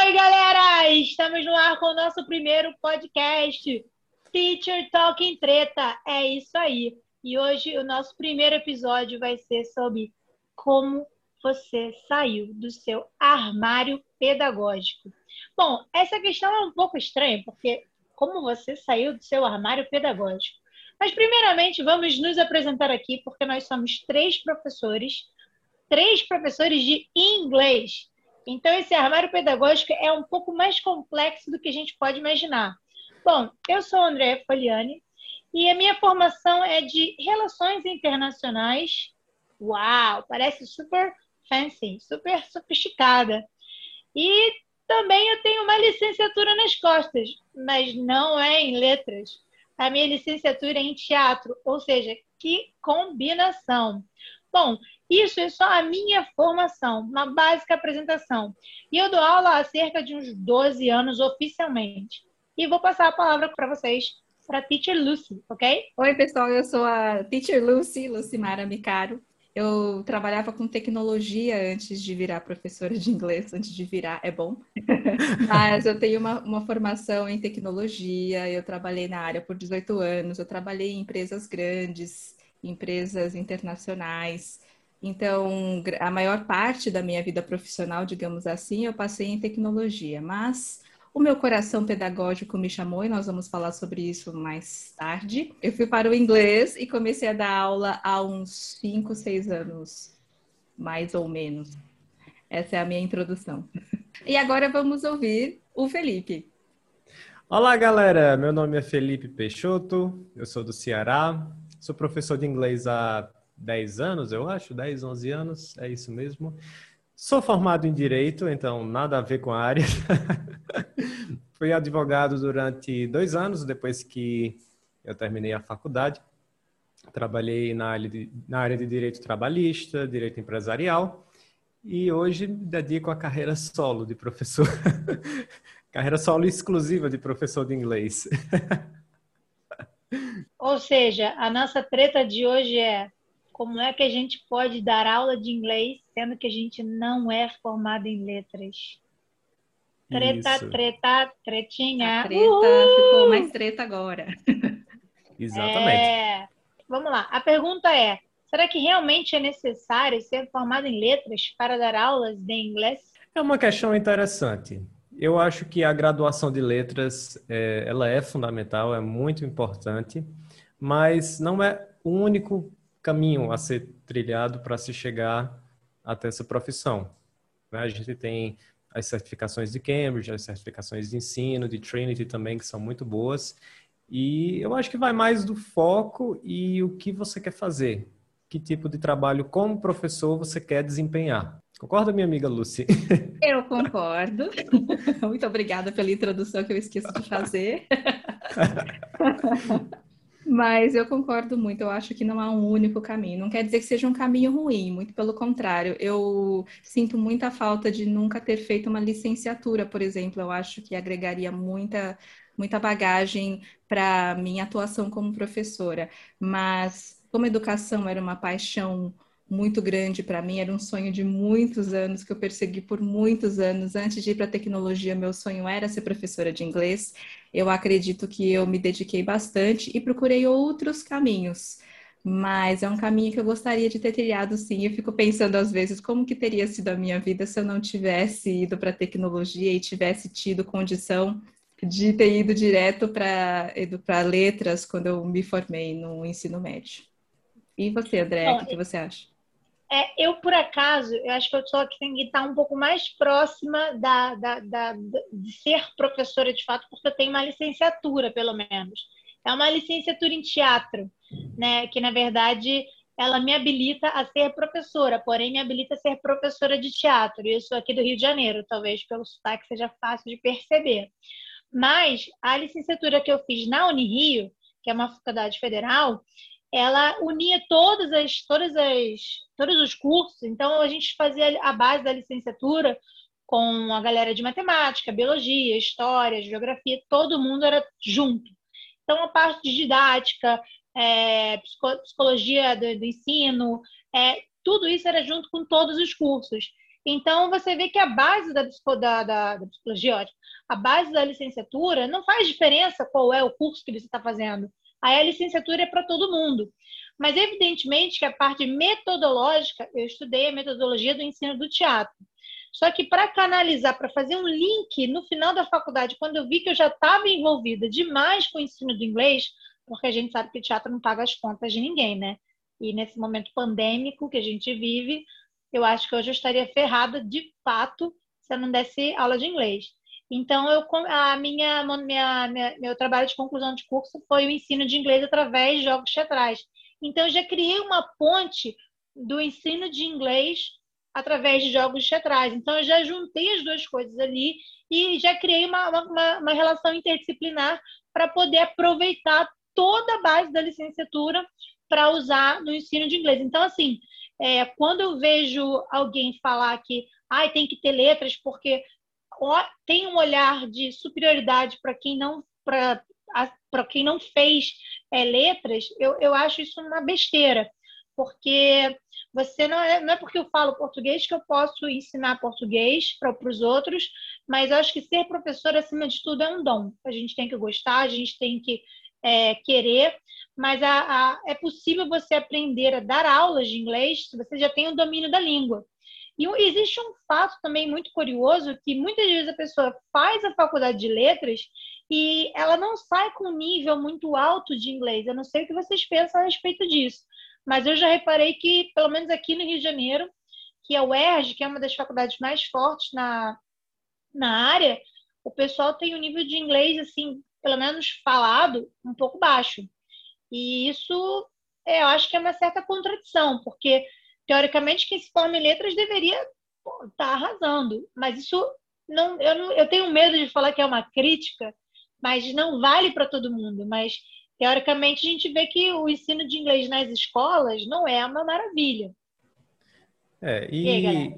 Oi, galera! Estamos no ar com o nosso primeiro podcast, Teacher Talking Treta. É isso aí. E hoje o nosso primeiro episódio vai ser sobre como você saiu do seu armário pedagógico. Bom, essa questão é um pouco estranha, porque como você saiu do seu armário pedagógico? Mas, primeiramente, vamos nos apresentar aqui, porque nós somos três professores, três professores de inglês. Então, esse armário pedagógico é um pouco mais complexo do que a gente pode imaginar. Bom, eu sou André Foliani e a minha formação é de Relações Internacionais. Uau, parece super fancy, super sofisticada. E também eu tenho uma licenciatura nas costas, mas não é em letras. A minha licenciatura é em teatro, ou seja, que combinação. Bom, isso é só a minha formação, uma básica apresentação. E eu dou aula há cerca de uns 12 anos oficialmente. E vou passar a palavra para vocês, para a Teacher Lucy, ok? Oi, pessoal, eu sou a Teacher Lucy, Lucimara Micaro. Eu trabalhava com tecnologia antes de virar professora de inglês, antes de virar, é bom. Mas eu tenho uma, uma, formação em tecnologia, eu trabalhei na área por 18 anos, eu trabalhei em empresas grandes, empresas internacionais. Então, a maior parte da minha vida profissional, digamos assim, eu passei em tecnologia, mas o meu coração pedagógico me chamou e nós vamos falar sobre isso mais tarde. Eu fui para o inglês e comecei a dar aula há uns 5, 6 anos, mais ou menos. Essa é a minha introdução. E agora vamos ouvir o Felipe. Olá, galera. Meu nome é Felipe Peixoto, eu sou do Ceará, sou professor de inglês há 10 anos, eu acho, 10, 11 anos, é isso mesmo. Sou formado em Direito, então nada a ver com a área. Fui advogado durante dois anos, depois que eu terminei a faculdade. Trabalhei na área de, na área de Direito Trabalhista, Direito Empresarial, e hoje me dedico à carreira solo de professor. carreira solo exclusiva de professor de inglês. Ou seja, a nossa treta de hoje é como é que a gente pode dar aula de inglês sendo que a gente não é formado em letras? Treta, Isso. treta, tretinha. A treta Uhul! ficou mais treta agora. Exatamente. É... Vamos lá. A pergunta é: será que realmente é necessário ser formado em letras para dar aulas de inglês? É uma questão interessante. Eu acho que a graduação de letras é, ela é fundamental, é muito importante, mas não é o único caminho a ser trilhado para se chegar até essa profissão. Né? A gente tem as certificações de Cambridge, as certificações de ensino, de Trinity também, que são muito boas. E eu acho que vai mais do foco e o que você quer fazer. Que tipo de trabalho como professor você quer desempenhar. Concorda, minha amiga Lucy? Eu concordo. Muito obrigada pela introdução que eu esqueço de fazer. Mas eu concordo muito, eu acho que não há um único caminho. Não quer dizer que seja um caminho ruim, muito pelo contrário. Eu sinto muita falta de nunca ter feito uma licenciatura, por exemplo. Eu acho que agregaria muita, muita bagagem para minha atuação como professora. Mas como educação era uma paixão muito grande para mim, era um sonho de muitos anos que eu persegui por muitos anos. Antes de ir para a tecnologia, meu sonho era ser professora de inglês. Eu acredito que eu me dediquei bastante e procurei outros caminhos. Mas é um caminho que eu gostaria de ter trilhado sim. Eu fico pensando às vezes como que teria sido a minha vida se eu não tivesse ido para a tecnologia e tivesse tido condição de ter ido direto para letras quando eu me formei no ensino médio. E você, André, o que, que você acha? É, eu, por acaso, eu acho que eu sou que tem que estar um pouco mais próxima da, da, da, de ser professora de fato, porque eu tenho uma licenciatura, pelo menos. É uma licenciatura em teatro, né? Que, na verdade, ela me habilita a ser professora, porém me habilita a ser professora de teatro. Isso aqui do Rio de Janeiro, talvez pelo sotaque seja fácil de perceber. Mas a licenciatura que eu fiz na Unirio, que é uma faculdade federal, ela unia todas as, todas as, todos os cursos. Então, a gente fazia a base da licenciatura com a galera de matemática, biologia, história, geografia, todo mundo era junto. Então, a parte de didática, é, psicologia do, do ensino, é, tudo isso era junto com todos os cursos. Então, você vê que a base da, da, da, da psicologia, a base da licenciatura, não faz diferença qual é o curso que você está fazendo. Aí a licenciatura é para todo mundo. Mas, evidentemente, que a parte metodológica, eu estudei a metodologia do ensino do teatro. Só que para canalizar, para fazer um link no final da faculdade, quando eu vi que eu já estava envolvida demais com o ensino do inglês, porque a gente sabe que o teatro não paga as contas de ninguém, né? E nesse momento pandêmico que a gente vive, eu acho que hoje eu estaria ferrada de fato se eu não desse aula de inglês. Então, eu, a minha, minha, minha, meu trabalho de conclusão de curso foi o ensino de inglês através de jogos teatrais. Então, eu já criei uma ponte do ensino de inglês através de jogos teatrais. Então, eu já juntei as duas coisas ali e já criei uma, uma, uma relação interdisciplinar para poder aproveitar toda a base da licenciatura para usar no ensino de inglês. Então, assim, é, quando eu vejo alguém falar que ah, tem que ter letras porque tem um olhar de superioridade para quem não para quem não fez é, letras, eu, eu acho isso uma besteira, porque você não é, não é porque eu falo português que eu posso ensinar português para os outros, mas acho que ser professor, acima de tudo, é um dom. A gente tem que gostar, a gente tem que é, querer, mas a, a, é possível você aprender a dar aulas de inglês se você já tem o domínio da língua. E existe um fato também muito curioso que muitas vezes a pessoa faz a faculdade de letras e ela não sai com um nível muito alto de inglês. Eu não sei o que vocês pensam a respeito disso, mas eu já reparei que, pelo menos aqui no Rio de Janeiro, que a UERJ, que é uma das faculdades mais fortes na, na área, o pessoal tem um nível de inglês, assim, pelo menos falado, um pouco baixo. E isso, é, eu acho que é uma certa contradição, porque, teoricamente, quem se forma em letras deveria estar tá arrasando. Mas isso, não eu, não, eu tenho medo de falar que é uma crítica, mas não vale para todo mundo. Mas, teoricamente, a gente vê que o ensino de inglês nas escolas não é uma maravilha. É, e, e aí,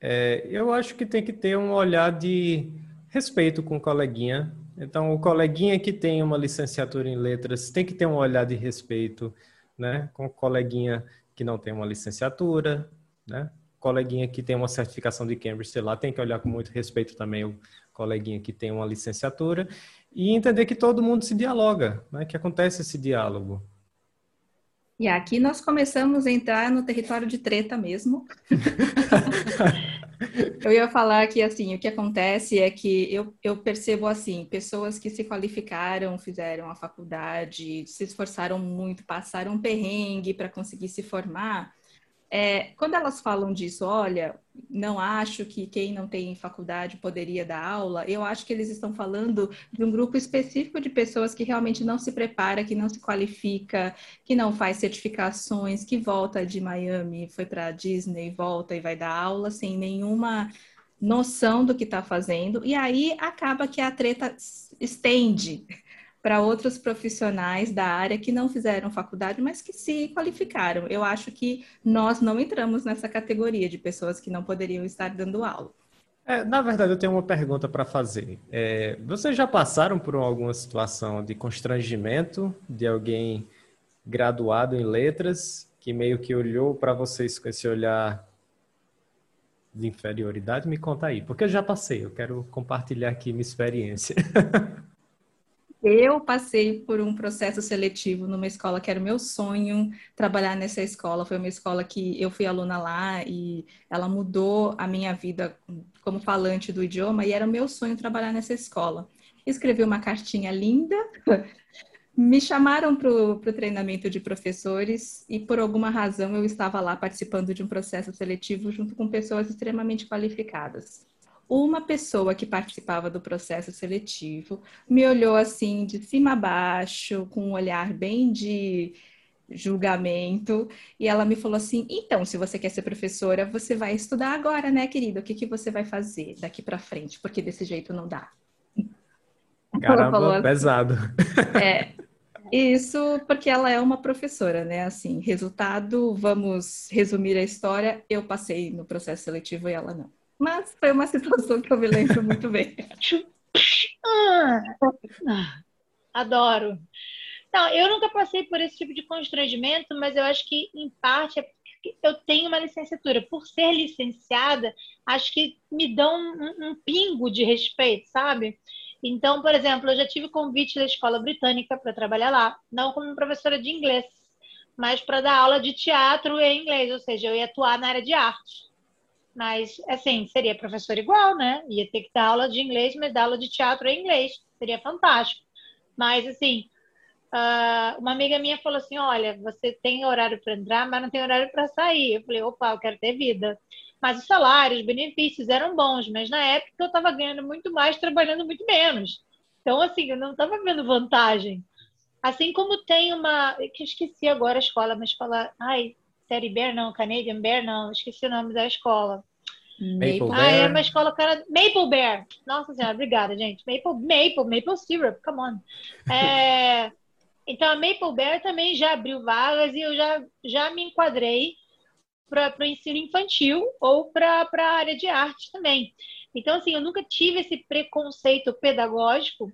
é, eu acho que tem que ter um olhar de respeito com o coleguinha, então, o coleguinha que tem uma licenciatura em letras tem que ter um olhar de respeito, né? Com o coleguinha que não tem uma licenciatura, né? Coleguinha que tem uma certificação de Cambridge, sei lá, tem que olhar com muito respeito também o coleguinha que tem uma licenciatura e entender que todo mundo se dialoga, né? Que acontece esse diálogo. E aqui nós começamos a entrar no território de treta mesmo. Eu ia falar que, assim, o que acontece é que eu, eu percebo, assim, pessoas que se qualificaram, fizeram a faculdade, se esforçaram muito, passaram um perrengue para conseguir se formar, é, quando elas falam disso, olha, não acho que quem não tem faculdade poderia dar aula, eu acho que eles estão falando de um grupo específico de pessoas que realmente não se prepara, que não se qualifica, que não faz certificações, que volta de Miami, foi para Disney, volta e vai dar aula sem nenhuma noção do que está fazendo, e aí acaba que a treta estende para outros profissionais da área que não fizeram faculdade, mas que se qualificaram. Eu acho que nós não entramos nessa categoria de pessoas que não poderiam estar dando aula. É, na verdade, eu tenho uma pergunta para fazer. É, vocês já passaram por alguma situação de constrangimento de alguém graduado em letras que meio que olhou para vocês com esse olhar de inferioridade? Me conta aí, porque eu já passei, eu quero compartilhar aqui minha experiência. Eu passei por um processo seletivo numa escola que era o meu sonho trabalhar nessa escola. Foi uma escola que eu fui aluna lá e ela mudou a minha vida como falante do idioma e era o meu sonho trabalhar nessa escola. Escrevi uma cartinha linda, me chamaram para o treinamento de professores e por alguma razão eu estava lá participando de um processo seletivo junto com pessoas extremamente qualificadas uma pessoa que participava do processo seletivo me olhou assim de cima a baixo, com um olhar bem de julgamento, e ela me falou assim: "Então, se você quer ser professora, você vai estudar agora, né, querida? O que que você vai fazer daqui para frente? Porque desse jeito não dá." Caramba, assim, pesado. É, isso porque ela é uma professora, né? Assim, resultado, vamos resumir a história, eu passei no processo seletivo e ela não. Mas foi uma situação que eu me lembro muito bem. Adoro. Não, eu nunca passei por esse tipo de constrangimento, mas eu acho que, em parte, é eu tenho uma licenciatura. Por ser licenciada, acho que me dão um, um pingo de respeito, sabe? Então, por exemplo, eu já tive convite da escola britânica para trabalhar lá, não como professora de inglês, mas para dar aula de teatro em inglês, ou seja, eu ia atuar na área de arte. Mas, assim, seria professor igual, né? Ia ter que dar aula de inglês, mas dar aula de teatro em inglês. Seria fantástico. Mas, assim, uh, uma amiga minha falou assim: Olha, você tem horário para entrar, mas não tem horário para sair. Eu falei: opa, eu quero ter vida. Mas os salários, os benefícios eram bons, mas na época eu estava ganhando muito mais, trabalhando muito menos. Então, assim, eu não estava vendo vantagem. Assim como tem uma. que eu esqueci agora a escola, mas fala. Ai, Série Bear, não, Canadian Bear, não, esqueci o nome da escola. Maple ah, é uma escola cara. Maple Bear. Nossa senhora, obrigada, gente. Maple, Maple, Maple Syrup, come on. É... Então a Maple Bear também já abriu vagas e eu já, já me enquadrei para o ensino infantil ou para a área de arte também. Então, assim, eu nunca tive esse preconceito pedagógico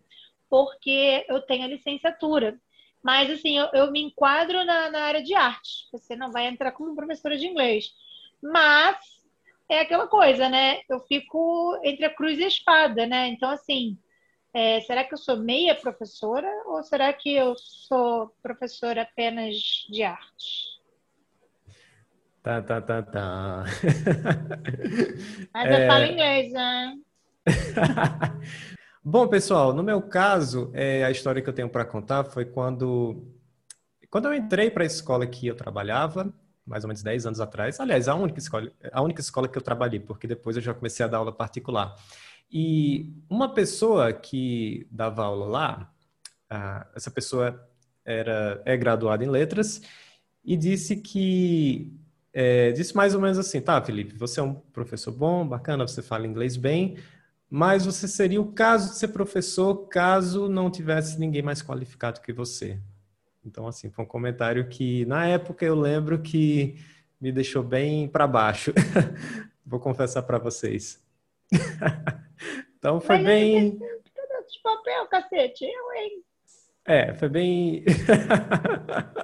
porque eu tenho a licenciatura. Mas, assim, eu, eu me enquadro na, na área de arte. Você não vai entrar como professora de inglês. Mas é aquela coisa, né? Eu fico entre a cruz e a espada, né? Então, assim, é, será que eu sou meia professora ou será que eu sou professora apenas de arte? Tá, tá, tá, tá. Mas é... eu falo inglês, né? Bom, pessoal, no meu caso, é, a história que eu tenho para contar foi quando, quando eu entrei para a escola que eu trabalhava, mais ou menos 10 anos atrás. Aliás, a única escola, a única escola que eu trabalhei, porque depois eu já comecei a dar aula particular. E uma pessoa que dava aula lá, essa pessoa era, é graduada em letras e disse que é, disse mais ou menos assim, tá, Felipe, você é um professor bom, bacana, você fala inglês bem, mas você seria o caso de ser professor caso não tivesse ninguém mais qualificado que você. Então, assim, foi um comentário que, na época, eu lembro que me deixou bem para baixo. Vou confessar para vocês. então, foi mas bem... De papel, cacete, eu, hein? É, foi bem...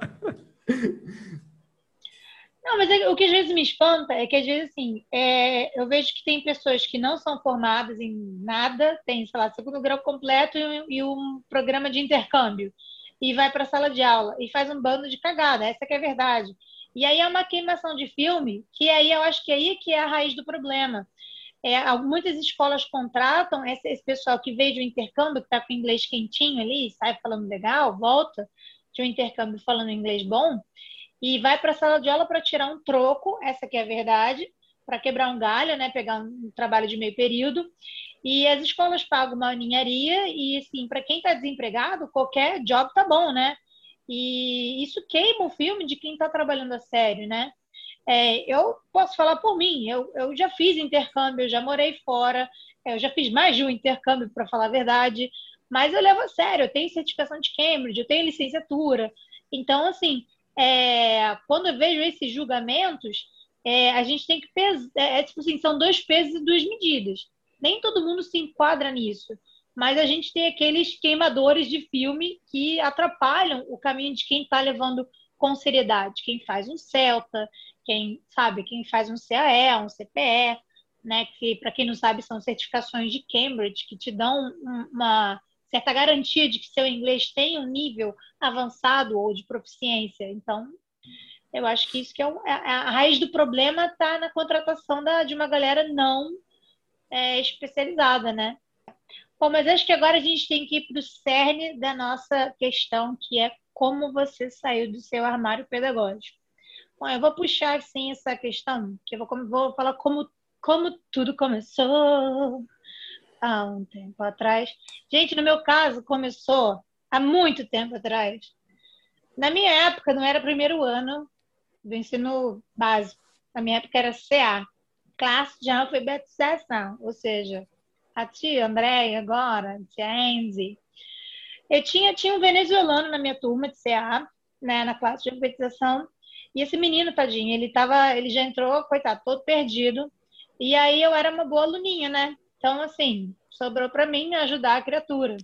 Não, mas é, o que às vezes me espanta é que às vezes assim, é, eu vejo que tem pessoas que não são formadas em nada, tem, sei lá, segundo grau completo e, e um programa de intercâmbio, e vai para a sala de aula e faz um bando de cagada, essa que é a verdade. E aí é uma queimação de filme, que aí eu acho que é aí que é a raiz do problema. É, muitas escolas contratam esse, esse pessoal que veio de um intercâmbio, que está com inglês quentinho ali, sai falando legal, volta de um intercâmbio falando inglês bom, e vai para a sala de aula para tirar um troco, essa que é a verdade, para quebrar um galho, né, pegar um trabalho de meio período. E as escolas pagam uma ninharia e, assim, para quem está desempregado, qualquer job tá bom, né? E isso queima o filme de quem está trabalhando a sério, né? É, eu posso falar por mim, eu, eu já fiz intercâmbio, eu já morei fora, eu já fiz mais de um intercâmbio, para falar a verdade, mas eu levo a sério, eu tenho certificação de Cambridge, eu tenho licenciatura. Então, assim, é, quando eu vejo esses julgamentos, é, a gente tem que pesar. É, é, tipo assim, são dois pesos e duas medidas. Nem todo mundo se enquadra nisso. Mas a gente tem aqueles queimadores de filme que atrapalham o caminho de quem está levando com seriedade. Quem faz um Celta, quem sabe, quem faz um CAE, um CPE, né? Que para quem não sabe são certificações de Cambridge que te dão uma certa garantia de que seu inglês tem um nível avançado ou de proficiência. Então, eu acho que isso que é, o, é a raiz do problema está na contratação da, de uma galera não é, especializada, né? Bom, mas acho que agora a gente tem que ir para o cerne da nossa questão, que é como você saiu do seu armário pedagógico. Bom, eu vou puxar assim essa questão, que eu vou, vou falar como, como tudo começou há um tempo atrás. Gente, no meu caso, começou há muito tempo atrás. Na minha época, não era primeiro ano do ensino básico. Na minha época era CA, classe de alfabetização, ou seja, a tia Andréia agora, a tia Enzi. Eu tinha, tinha um venezuelano na minha turma de CA, né, na classe de alfabetização, e esse menino, tadinho, ele tava, ele já entrou, coitado, todo perdido. E aí eu era uma boa aluninha, né? Então, assim, sobrou para mim ajudar a criatura.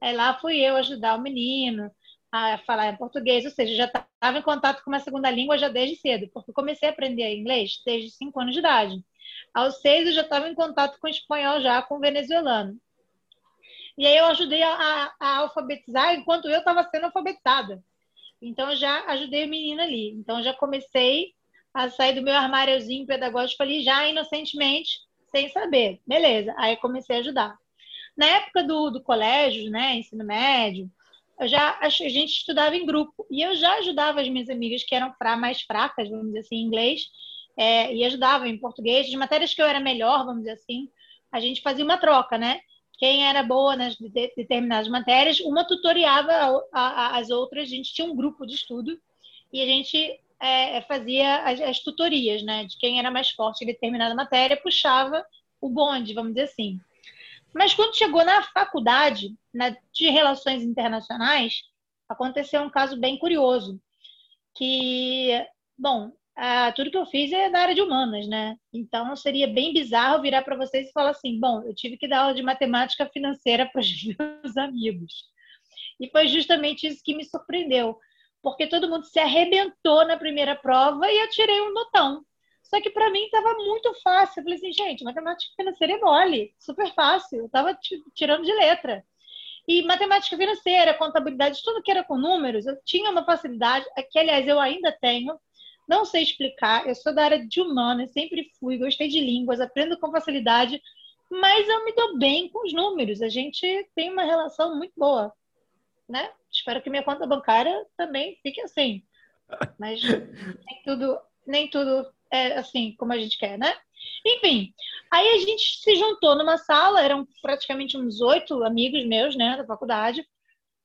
Aí lá fui eu ajudar o menino, a falar em português, ou seja, já estava em contato com uma segunda língua já desde cedo, porque comecei a aprender inglês desde 5 anos de idade. Aos seis eu já estava em contato com espanhol já, com venezuelano. E aí eu ajudei a, a, a alfabetizar enquanto eu estava sendo alfabetizada. Então já ajudei a menina ali. Então já comecei a sair do meu armáriozinho pedagógico ali já inocentemente, sem saber. Beleza. Aí comecei a ajudar. Na época do, do colégio, né, ensino médio, eu já a gente estudava em grupo e eu já ajudava as minhas amigas que eram fra, mais fracas, vamos dizer assim, em inglês, é, e ajudava em português. As matérias que eu era melhor, vamos dizer assim, a gente fazia uma troca, né? Quem era boa nas determinadas matérias, uma tutoriava a, a, as outras. A gente tinha um grupo de estudo e a gente é, fazia as, as, tutorias, né? De quem era mais forte em determinada matéria, puxava o bonde, vamos dizer assim. Mas quando chegou na faculdade na, de Relações Internacionais, aconteceu um caso bem curioso, que, bom, tudo que eu fiz é da área de humanas, né? Então seria bem bizarro virar para vocês e falar assim: bom, eu tive que dar aula de matemática financeira para os meus amigos. E foi justamente isso que me surpreendeu, porque todo mundo se arrebentou na primeira prova e eu tirei um notão. Só que para mim estava muito fácil. Eu falei assim, gente, matemática financeira é mole, super fácil. Eu estava tirando de letra. E matemática financeira, contabilidade, tudo que era com números, eu tinha uma facilidade, que aliás eu ainda tenho. Não sei explicar, eu sou da área de humanas, sempre fui, gostei de línguas, aprendo com facilidade, mas eu me dou bem com os números. A gente tem uma relação muito boa, né? Espero que minha conta bancária também fique assim. Mas nem tudo, nem tudo é, assim como a gente quer, né? Enfim, aí a gente se juntou numa sala, eram praticamente uns oito amigos meus, né, da faculdade,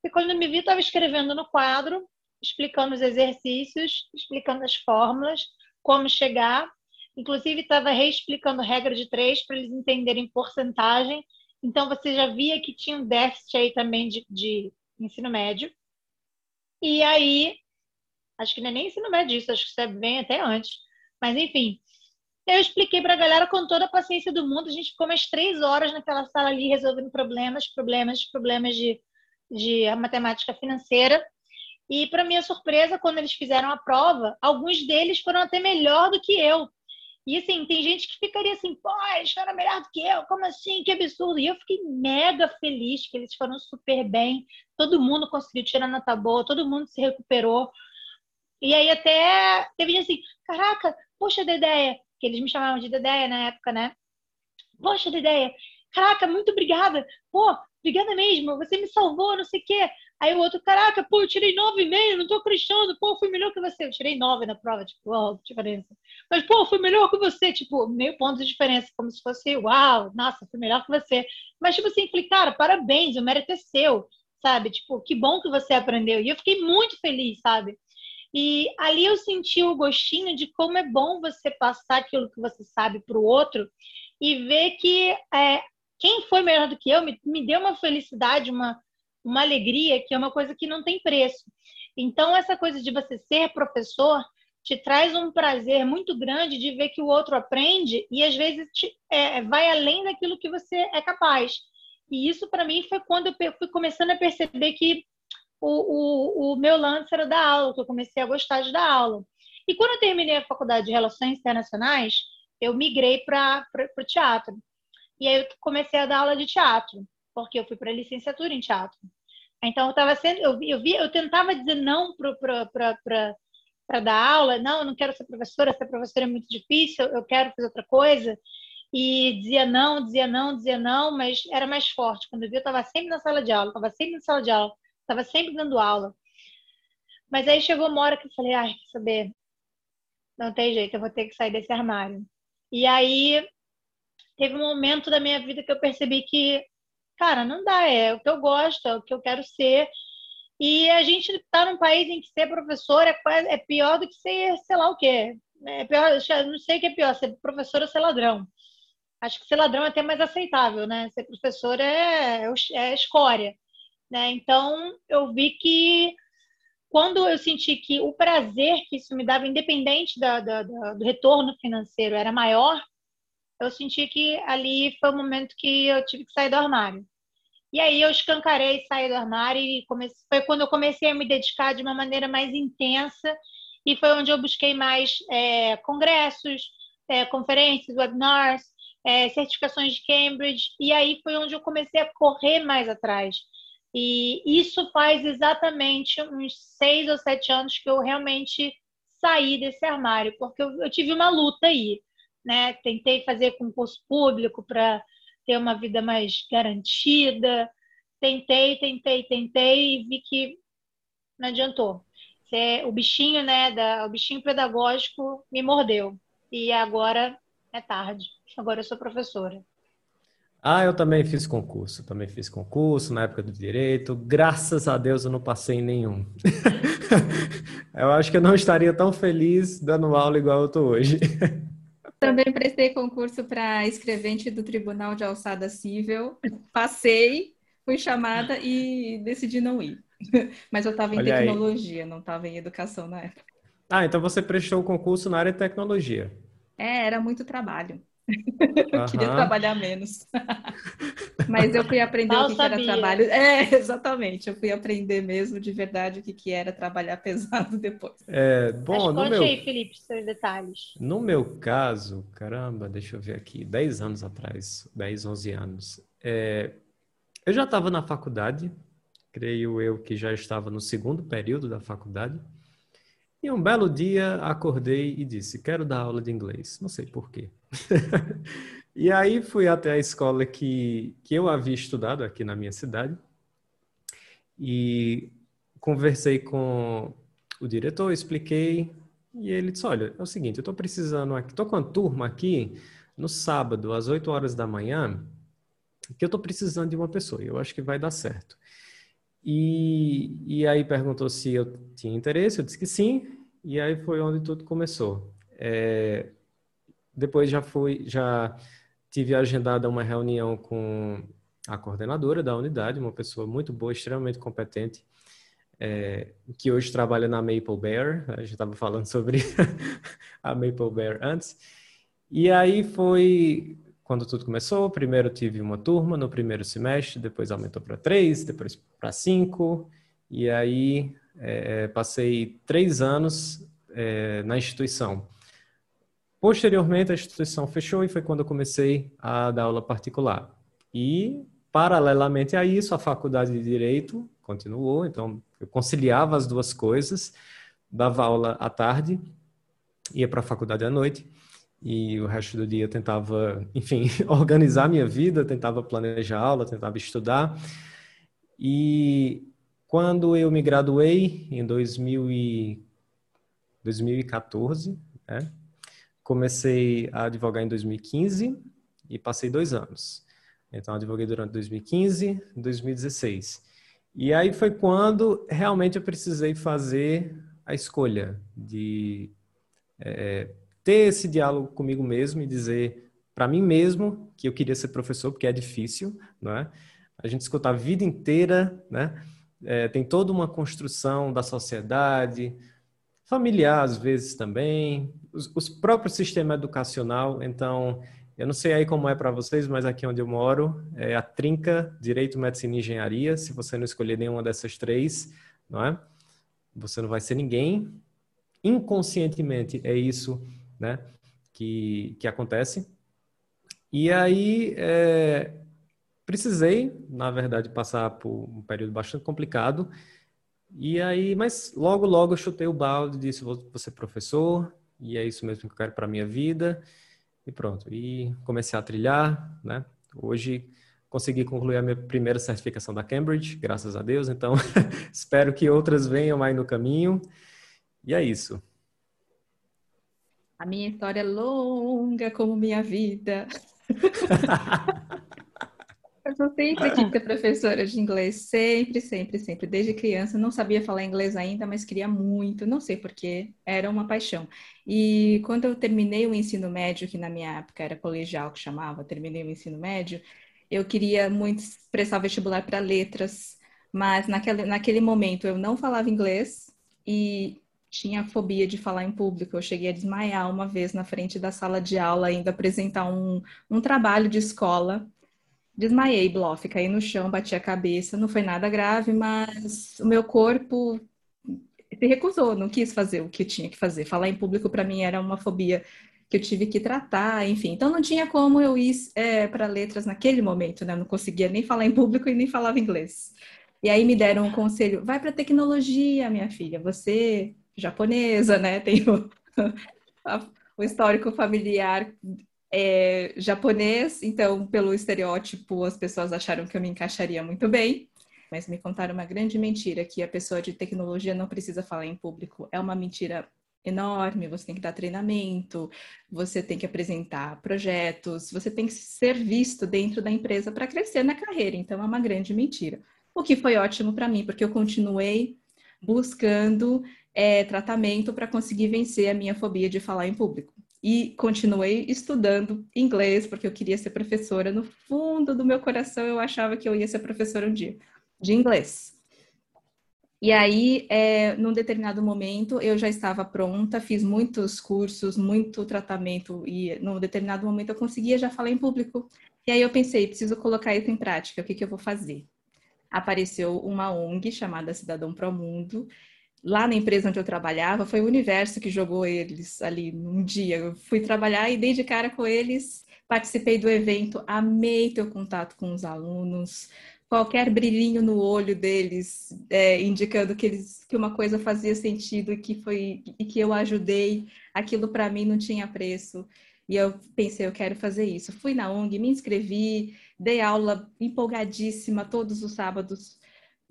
e quando me vi, estava escrevendo no quadro, explicando os exercícios, explicando as fórmulas, como chegar, inclusive estava reexplicando regra de três para eles entenderem porcentagem. Então você já via que tinha um déficit aí também de, de ensino médio. E aí, acho que não é nem ensino médio isso, acho que isso é bem até antes mas enfim, eu expliquei para a galera com toda a paciência do mundo. A gente ficou umas três horas naquela sala ali resolvendo problemas, problemas, problemas de, de matemática financeira. E, para minha surpresa, quando eles fizeram a prova, alguns deles foram até melhor do que eu. E assim, tem gente que ficaria assim, pô, eles foram melhor do que eu, como assim? Que absurdo. E eu fiquei mega feliz que eles foram super bem, todo mundo conseguiu tirar nota boa, todo mundo se recuperou. E aí até teve gente assim, caraca, poxa, Dedéia, que eles me chamavam de Dedéia na época, né? Poxa, Dedéia, caraca, muito obrigada. Pô, obrigada mesmo, você me salvou, não sei o quê. Aí o outro, caraca, pô, eu tirei nove e meio, não tô acreditando, pô, fui melhor que você. Eu tirei nove na prova, tipo, que diferença. Mas, pô, fui melhor que você, tipo, meio ponto de diferença, como se fosse, uau, nossa, fui melhor que você. Mas, tipo assim, falei, cara, parabéns, o mérito é seu, sabe? Tipo, que bom que você aprendeu. E eu fiquei muito feliz, sabe? E ali eu senti o gostinho de como é bom você passar aquilo que você sabe para o outro e ver que é, quem foi melhor do que eu me, me deu uma felicidade, uma, uma alegria, que é uma coisa que não tem preço. Então, essa coisa de você ser professor te traz um prazer muito grande de ver que o outro aprende e às vezes te, é, vai além daquilo que você é capaz. E isso para mim foi quando eu fui começando a perceber que o, o, o meu lance era dar aula, que eu comecei a gostar de dar aula. E quando eu terminei a faculdade de Relações Internacionais, eu migrei para o teatro. E aí eu comecei a dar aula de teatro, porque eu fui para licenciatura em teatro. Então eu estava sendo, eu, eu eu tentava dizer não para dar aula, não, eu não quero ser professora, ser professora é muito difícil, eu quero fazer outra coisa. E dizia não, dizia não, dizia não, mas era mais forte. Quando eu vi, eu estava sempre na sala de aula, estava sempre na sala de aula. Estava sempre dando aula. Mas aí chegou uma hora que eu falei, ai, quer saber? Não tem jeito, eu vou ter que sair desse armário. E aí teve um momento da minha vida que eu percebi que, cara, não dá, é o que eu gosto, é o que eu quero ser. E a gente está num país em que ser professor é, é pior do que ser, sei lá o quê. É pior, não sei o que é pior, ser professor ou ser ladrão. Acho que ser ladrão é até mais aceitável, né? Ser professor é, é escória. Né? Então, eu vi que quando eu senti que o prazer que isso me dava, independente da, da, da, do retorno financeiro, era maior, eu senti que ali foi o momento que eu tive que sair do armário. E aí eu escancarei, saí do armário e comecei, foi quando eu comecei a me dedicar de uma maneira mais intensa e foi onde eu busquei mais é, congressos, é, conferências, webinars, é, certificações de Cambridge, e aí foi onde eu comecei a correr mais atrás. E isso faz exatamente uns seis ou sete anos que eu realmente saí desse armário, porque eu, eu tive uma luta aí, né? Tentei fazer concurso público para ter uma vida mais garantida, tentei, tentei, tentei e vi que não adiantou. O bichinho, né, da, o bichinho pedagógico me mordeu e agora é tarde. Agora eu sou professora. Ah, eu também fiz concurso, também fiz concurso na época do direito. Graças a Deus eu não passei em nenhum. eu acho que eu não estaria tão feliz dando aula igual eu estou hoje. Também prestei concurso para escrevente do Tribunal de Alçada Civil. Passei, fui chamada e decidi não ir. Mas eu estava em Olha tecnologia, aí. não estava em educação na época. Ah, então você prestou o concurso na área de tecnologia. É, era muito trabalho. Eu queria trabalhar menos. Mas eu fui aprender Mal o que, que, era trabalho. É, exatamente. Eu fui aprender mesmo de verdade o que, que era trabalhar pesado depois. É, bom, Mas no meu... aí, Felipe, seus detalhes. No meu caso, caramba, deixa eu ver aqui, 10 anos atrás, 10, 11 anos, é... eu já estava na faculdade, creio eu que já estava no segundo período da faculdade. E um belo dia acordei e disse: Quero dar aula de inglês. Não sei por quê. e aí fui até a escola que, que eu havia estudado aqui na minha cidade e conversei com o diretor, expliquei e ele disse: Olha, é o seguinte, eu estou precisando aqui, estou com uma turma aqui no sábado às 8 horas da manhã que eu estou precisando de uma pessoa e eu acho que vai dar certo. E, e aí perguntou se eu tinha interesse, eu disse que sim, e aí foi onde tudo começou. É, depois já fui, já tive agendada uma reunião com a coordenadora da unidade, uma pessoa muito boa, extremamente competente, é, que hoje trabalha na Maple Bear. A gente estava falando sobre a Maple Bear antes. E aí foi quando tudo começou. Primeiro tive uma turma no primeiro semestre, depois aumentou para três, depois para cinco. E aí é, passei três anos é, na instituição. Posteriormente, a instituição fechou e foi quando eu comecei a dar aula particular. E, paralelamente a isso, a faculdade de Direito continuou, então eu conciliava as duas coisas, dava aula à tarde, ia para a faculdade à noite, e o resto do dia tentava, enfim, organizar minha vida, tentava planejar aula, tentava estudar. E quando eu me graduei, em 2000 e 2014, né? Comecei a advogar em 2015 e passei dois anos. Então, advoguei durante 2015 e 2016. E aí foi quando realmente eu precisei fazer a escolha de é, ter esse diálogo comigo mesmo e dizer para mim mesmo que eu queria ser professor, porque é difícil, não é? A gente escuta a vida inteira, né? É, tem toda uma construção da sociedade, familiar às vezes também, os, os próprios sistema educacional. Então, eu não sei aí como é para vocês, mas aqui onde eu moro é a trinca direito, medicina e engenharia. Se você não escolher nenhuma dessas três, não é? Você não vai ser ninguém. Inconscientemente é isso, né? Que que acontece. E aí é, precisei, na verdade, passar por um período bastante complicado e aí, mas logo, logo eu chutei o balde, disse, vou, ser professor, e é isso mesmo que eu quero para minha vida. E pronto, e comecei a trilhar, né? Hoje consegui concluir a minha primeira certificação da Cambridge, graças a Deus. Então, espero que outras venham aí no caminho. E é isso. A minha história é longa como minha vida. Eu sempre quis ser professora de inglês, sempre, sempre, sempre. Desde criança, não sabia falar inglês ainda, mas queria muito, não sei porquê, era uma paixão. E quando eu terminei o ensino médio, que na minha época era colegial que chamava, terminei o ensino médio, eu queria muito prestar vestibular para letras, mas naquele, naquele momento eu não falava inglês e tinha fobia de falar em público. Eu cheguei a desmaiar uma vez na frente da sala de aula, ainda apresentar um, um trabalho de escola desmaiei, blof, caí no chão, bati a cabeça, não foi nada grave, mas o meu corpo se recusou, não quis fazer o que tinha que fazer. Falar em público para mim era uma fobia que eu tive que tratar, enfim. Então não tinha como eu ir é, para letras naquele momento, né? Eu não conseguia nem falar em público e nem falava inglês. E aí me deram um conselho: vai para tecnologia, minha filha. Você japonesa, né? Tem o, o histórico familiar é, japonês, então pelo estereótipo as pessoas acharam que eu me encaixaria muito bem. Mas me contaram uma grande mentira que a pessoa de tecnologia não precisa falar em público. É uma mentira enorme, você tem que dar treinamento, você tem que apresentar projetos, você tem que ser visto dentro da empresa para crescer na carreira. Então é uma grande mentira. O que foi ótimo para mim, porque eu continuei buscando é, tratamento para conseguir vencer a minha fobia de falar em público. E continuei estudando inglês, porque eu queria ser professora. No fundo do meu coração, eu achava que eu ia ser professora um dia de inglês. E aí, é, num determinado momento, eu já estava pronta, fiz muitos cursos, muito tratamento, e num determinado momento eu conseguia já falar em público. E aí eu pensei, preciso colocar isso em prática, o que, que eu vou fazer? Apareceu uma ONG chamada Cidadão Pro Mundo. Lá na empresa onde eu trabalhava, foi o universo que jogou eles ali num dia. Eu fui trabalhar e dei de cara com eles, participei do evento, amei ter contato com os alunos, qualquer brilhinho no olho deles, é, indicando que, eles, que uma coisa fazia sentido e que, foi, e que eu ajudei, aquilo para mim não tinha preço. E eu pensei, eu quero fazer isso. Fui na ONG, me inscrevi, dei aula empolgadíssima todos os sábados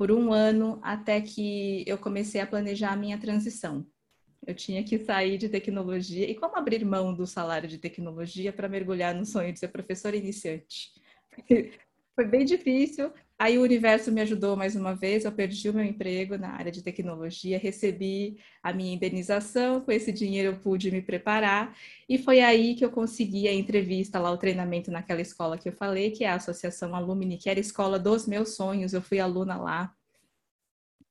por um ano, até que eu comecei a planejar a minha transição. Eu tinha que sair de tecnologia e como abrir mão do salário de tecnologia para mergulhar no sonho de ser professora iniciante. Foi bem difícil, Aí o universo me ajudou mais uma vez, eu perdi o meu emprego na área de tecnologia, recebi a minha indenização, com esse dinheiro eu pude me preparar, e foi aí que eu consegui a entrevista lá, o treinamento naquela escola que eu falei, que é a Associação Alumni, que era a escola dos meus sonhos, eu fui aluna lá.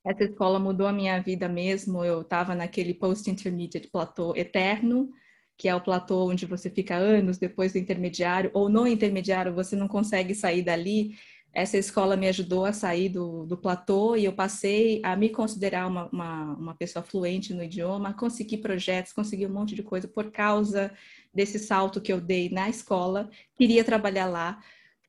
Essa escola mudou a minha vida mesmo, eu estava naquele post-intermediate platô eterno, que é o platô onde você fica anos depois do intermediário, ou no intermediário você não consegue sair dali, essa escola me ajudou a sair do, do platô e eu passei a me considerar uma, uma, uma pessoa fluente no idioma, consegui projetos, consegui um monte de coisa por causa desse salto que eu dei na escola, queria trabalhar lá.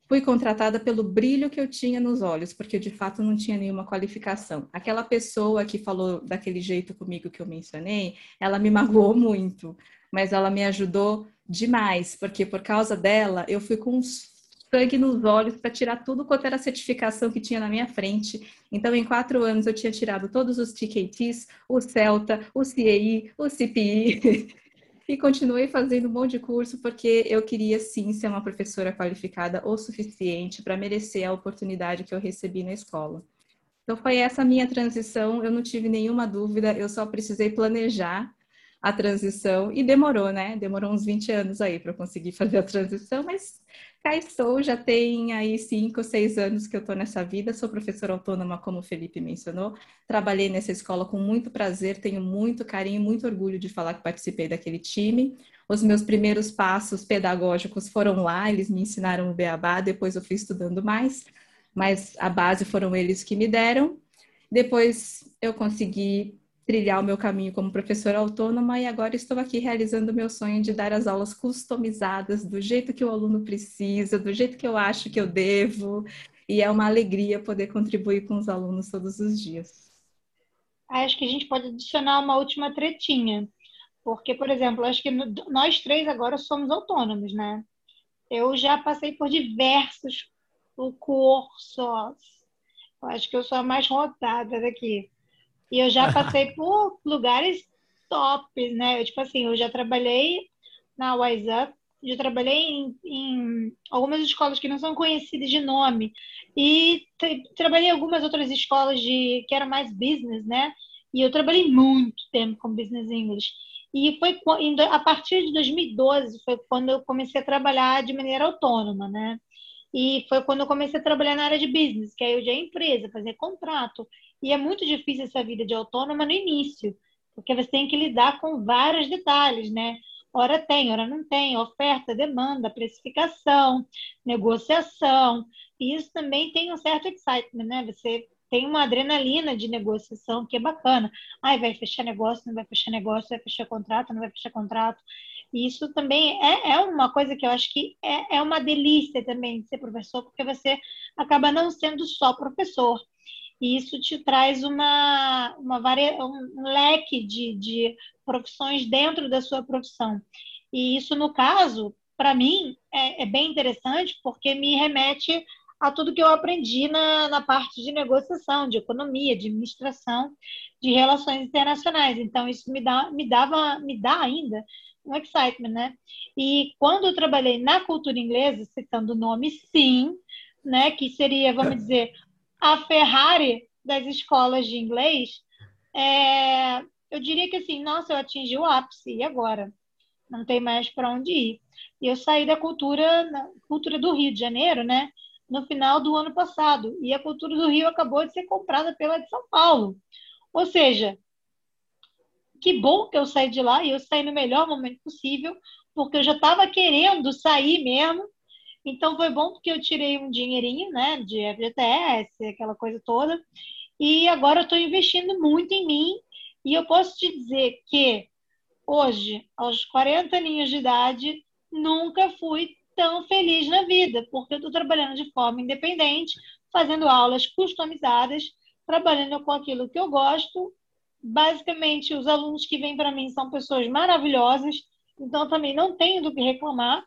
Fui contratada pelo brilho que eu tinha nos olhos, porque de fato não tinha nenhuma qualificação. Aquela pessoa que falou daquele jeito comigo que eu mencionei, ela me magoou muito, mas ela me ajudou demais, porque por causa dela eu fui com uns sangue nos olhos para tirar tudo quanto era certificação que tinha na minha frente. Então, em quatro anos, eu tinha tirado todos os TKTs, o CELTA, o CEI, o CPI. e continuei fazendo um monte de curso porque eu queria sim ser uma professora qualificada o suficiente para merecer a oportunidade que eu recebi na escola. Então foi essa minha transição, eu não tive nenhuma dúvida, eu só precisei planejar a transição e demorou, né? Demorou uns 20 anos aí para conseguir fazer a transição, mas cá estou, já tem aí cinco, seis anos que eu estou nessa vida, sou professora autônoma, como o Felipe mencionou, trabalhei nessa escola com muito prazer, tenho muito carinho, muito orgulho de falar que participei daquele time. Os meus primeiros passos pedagógicos foram lá, eles me ensinaram o beabá, depois eu fui estudando mais, mas a base foram eles que me deram. Depois eu consegui trilhar o meu caminho como professora autônoma e agora estou aqui realizando o meu sonho de dar as aulas customizadas do jeito que o aluno precisa, do jeito que eu acho que eu devo, e é uma alegria poder contribuir com os alunos todos os dias. Acho que a gente pode adicionar uma última tretinha, porque, por exemplo, acho que nós três agora somos autônomos, né? Eu já passei por diversos cursos. Eu acho que eu sou a mais rotada daqui. E eu já passei por lugares tops, né? Eu, tipo assim, eu já trabalhei na Wise Up, já trabalhei em, em, algumas escolas que não são conhecidas de nome e trabalhei em algumas outras escolas de que eram mais business, né? E eu trabalhei muito tempo com business English. E foi a partir de 2012 foi quando eu comecei a trabalhar de maneira autônoma, né? E foi quando eu comecei a trabalhar na área de business, que aí eu já é empresa, fazer contrato. E é muito difícil essa vida de autônoma no início, porque você tem que lidar com vários detalhes, né? Hora tem, hora não tem, oferta, demanda, precificação, negociação. E isso também tem um certo excitement, né? Você tem uma adrenalina de negociação que é bacana. Ai, vai fechar negócio, não vai fechar negócio, vai fechar contrato, não vai fechar contrato. E isso também é, é uma coisa que eu acho que é, é uma delícia também de ser professor, porque você acaba não sendo só professor. E isso te traz uma, uma varia, um leque de, de profissões dentro da sua profissão. E isso, no caso, para mim, é, é, bem interessante, porque me remete a tudo que eu aprendi na, na parte de negociação, de economia, de administração, de relações internacionais. Então, isso me, dá, me dava, me dá ainda um excitement, né? E quando eu trabalhei na cultura inglesa, citando o nome, sim, né, que seria, vamos dizer, a Ferrari das escolas de inglês, é, eu diria que assim, nossa, eu atingi o ápice, e agora? Não tem mais para onde ir. E eu saí da cultura, cultura do Rio de Janeiro, né? No final do ano passado. E a cultura do Rio acabou de ser comprada pela de São Paulo. Ou seja, que bom que eu saí de lá e eu saí no melhor momento possível, porque eu já estava querendo sair mesmo. Então foi bom porque eu tirei um dinheirinho, né, de FGTS, aquela coisa toda. E agora eu estou investindo muito em mim. E eu posso te dizer que hoje, aos 40 aninhos de idade, nunca fui tão feliz na vida, porque eu estou trabalhando de forma independente, fazendo aulas customizadas, trabalhando com aquilo que eu gosto basicamente, os alunos que vêm para mim são pessoas maravilhosas, então também não tenho do que reclamar.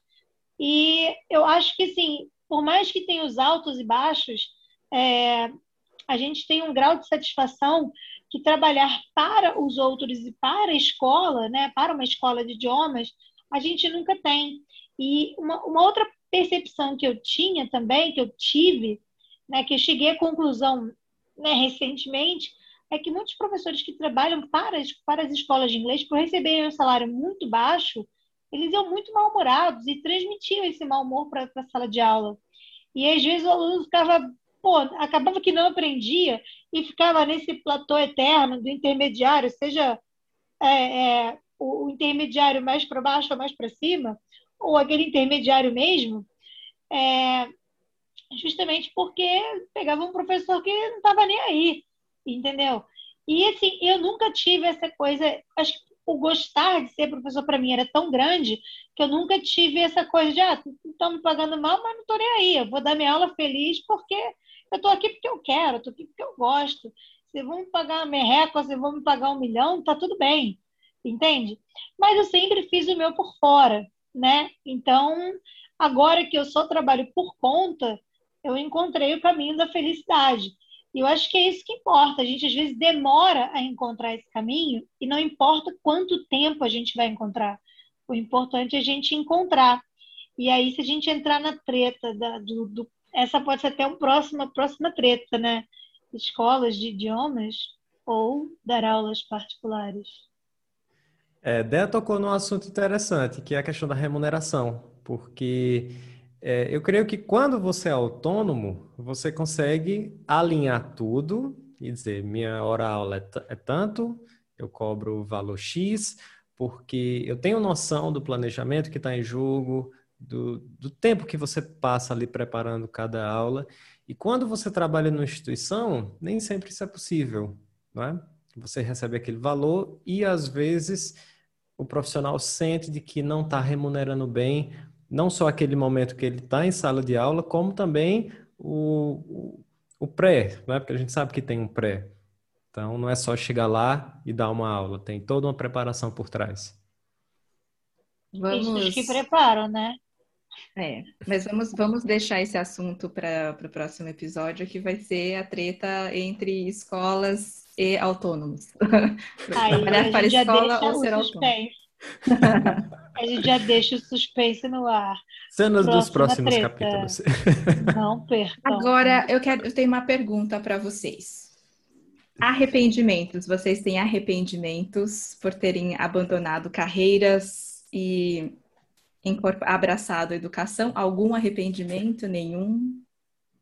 E eu acho que, sim, por mais que tenha os altos e baixos, é, a gente tem um grau de satisfação que trabalhar para os outros e para a escola, né, para uma escola de idiomas, a gente nunca tem. E uma, uma outra percepção que eu tinha também, que eu tive, né, que eu cheguei à conclusão né, recentemente, é que muitos professores que trabalham para as, para as escolas de inglês, por receberem um salário muito baixo, eles iam muito mal-humorados e transmitiam esse mau humor para a sala de aula. E às vezes o aluno ficava, pô, acabava que não aprendia e ficava nesse platô eterno do intermediário, seja é, é, o, intermediário mais para baixo ou mais para cima, ou aquele intermediário mesmo, é, justamente porque pegava um professor que não estava nem aí entendeu? E assim, eu nunca tive essa coisa, acho que o gostar de ser professor para mim era tão grande que eu nunca tive essa coisa de, ah, estão me pagando mal, mas não estou nem aí, eu vou dar minha aula feliz porque eu estou aqui porque eu quero, estou aqui porque eu gosto. Se vão me pagar uma merreca, se vão me pagar um milhão, tá tudo bem, entende? Mas eu sempre fiz o meu por fora, né? Então, agora que eu só trabalho por conta, eu encontrei o caminho da felicidade. E eu acho que é isso que importa. A gente às vezes demora a encontrar esse caminho e não importa quanto tempo a gente vai encontrar. O importante é a gente encontrar. E aí, se a gente entrar na treta, da, do, do, essa pode ser até uma próxima, próxima treta, né? Escolas de idiomas ou dar aulas particulares. É, Dea tocou num assunto interessante, que é a questão da remuneração, porque é, eu creio que quando você é autônomo, você consegue alinhar tudo e dizer: minha hora aula é, é tanto, eu cobro o valor X, porque eu tenho noção do planejamento que está em jogo, do, do tempo que você passa ali preparando cada aula. E quando você trabalha numa instituição, nem sempre isso é possível, não é? Você recebe aquele valor e às vezes o profissional sente de que não está remunerando bem não só aquele momento que ele está em sala de aula, como também o, o, o pré, né? porque a gente sabe que tem um pré. Então, não é só chegar lá e dar uma aula, tem toda uma preparação por trás. Vamos... que preparam, né? É, mas vamos, vamos deixar esse assunto para o próximo episódio, que vai ser a treta entre escolas e autônomos. Aí, Trabalhar para escola ou ser autônomo. A gente já deixa o suspense no ar. Cenas dos próximos treta. capítulos. Não percam. Agora, eu, quero, eu tenho uma pergunta para vocês. Arrependimentos. Vocês têm arrependimentos por terem abandonado carreiras e abraçado a educação? Algum arrependimento? Nenhum?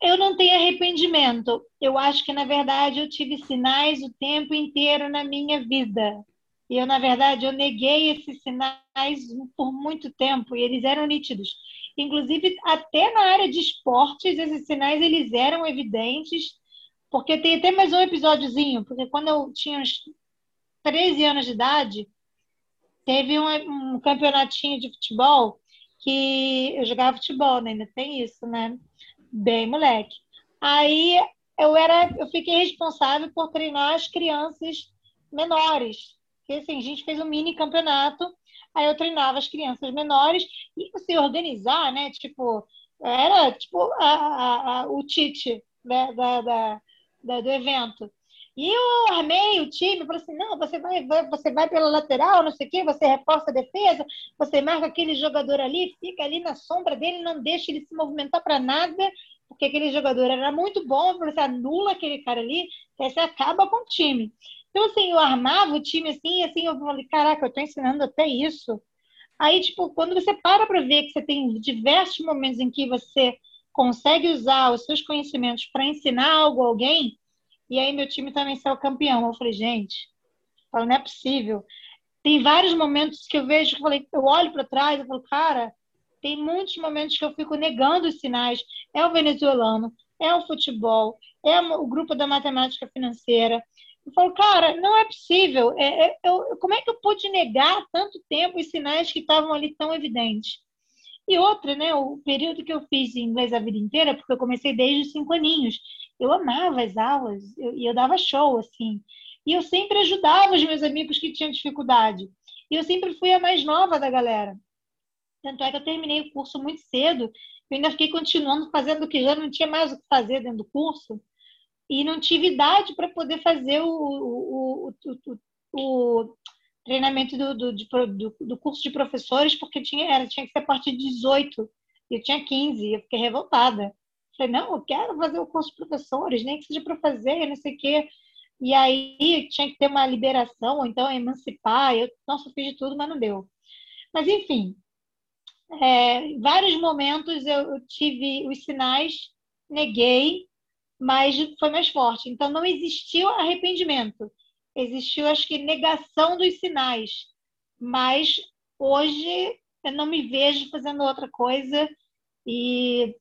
Eu não tenho arrependimento. Eu acho que, na verdade, eu tive sinais o tempo inteiro na minha vida. E eu, na verdade, eu neguei esses sinais por muito tempo e eles eram nítidos. Inclusive, até na área de esportes, esses sinais eles eram evidentes, porque tem até mais um episódiozinho, porque quando eu tinha uns 13 anos de idade, teve um, um campeonatinho de futebol que eu jogava futebol, né? ainda tem isso, né? Bem moleque. Aí eu era, eu fiquei responsável por treinar as crianças menores. Porque assim, a gente fez um mini campeonato, aí eu treinava as crianças menores e se organizar, né? Tipo, era tipo a, a, a, o Tite né? da, da, da, do evento. E eu armei o time, falei assim, não, você vai, vai, você vai pela lateral, não sei o quê, você reforça a defesa, você marca aquele jogador ali, fica ali na sombra dele, não deixa ele se movimentar para nada, porque aquele jogador era muito bom, você anula aquele cara ali, aí você acaba com o time. Então, assim, eu armava o time assim, assim, eu falei, caraca, eu estou ensinando até isso. Aí, tipo, quando você para para ver que você tem diversos momentos em que você consegue usar os seus conhecimentos para ensinar algo a alguém, e aí meu time também saiu campeão. Eu falei, gente, não é possível. Tem vários momentos que eu vejo, que eu, falei, eu olho para trás e falo, cara, tem muitos momentos que eu fico negando os sinais. É o venezuelano, é o futebol, é o grupo da matemática financeira. Eu falo, cara, não é possível. É, é, eu, como é que eu pude negar tanto tempo os sinais que estavam ali tão evidentes? E outra, né, o período que eu fiz inglês a vida inteira, porque eu comecei desde os cinco aninhos eu amava as aulas e eu, eu, dava show, assim. E eu sempre ajudava os meus amigos que tinham dificuldade. E eu sempre fui a mais nova da galera. Tanto é que eu terminei o curso muito cedo. Eu ainda fiquei continuando fazendo o que já não tinha mais o que fazer dentro do curso. E não tive idade para poder fazer o, o, o, o treinamento do, do, do, do, curso de professores, porque tinha, era, tinha que ser a partir de 18. Eu tinha 15, eu fiquei revoltada. Falei, não, eu quero fazer o curso de professores, nem que seja para fazer, não sei o quê. E aí tinha que ter uma liberação, ou então emancipar. Eu, nossa, eu fiz de tudo, mas não deu. Mas, enfim, é, vários momentos eu, eu tive os sinais, neguei, mas foi mais forte. Então, não existiu arrependimento. Existiu, acho que, negação dos sinais. Mas hoje eu não me vejo fazendo outra coisa e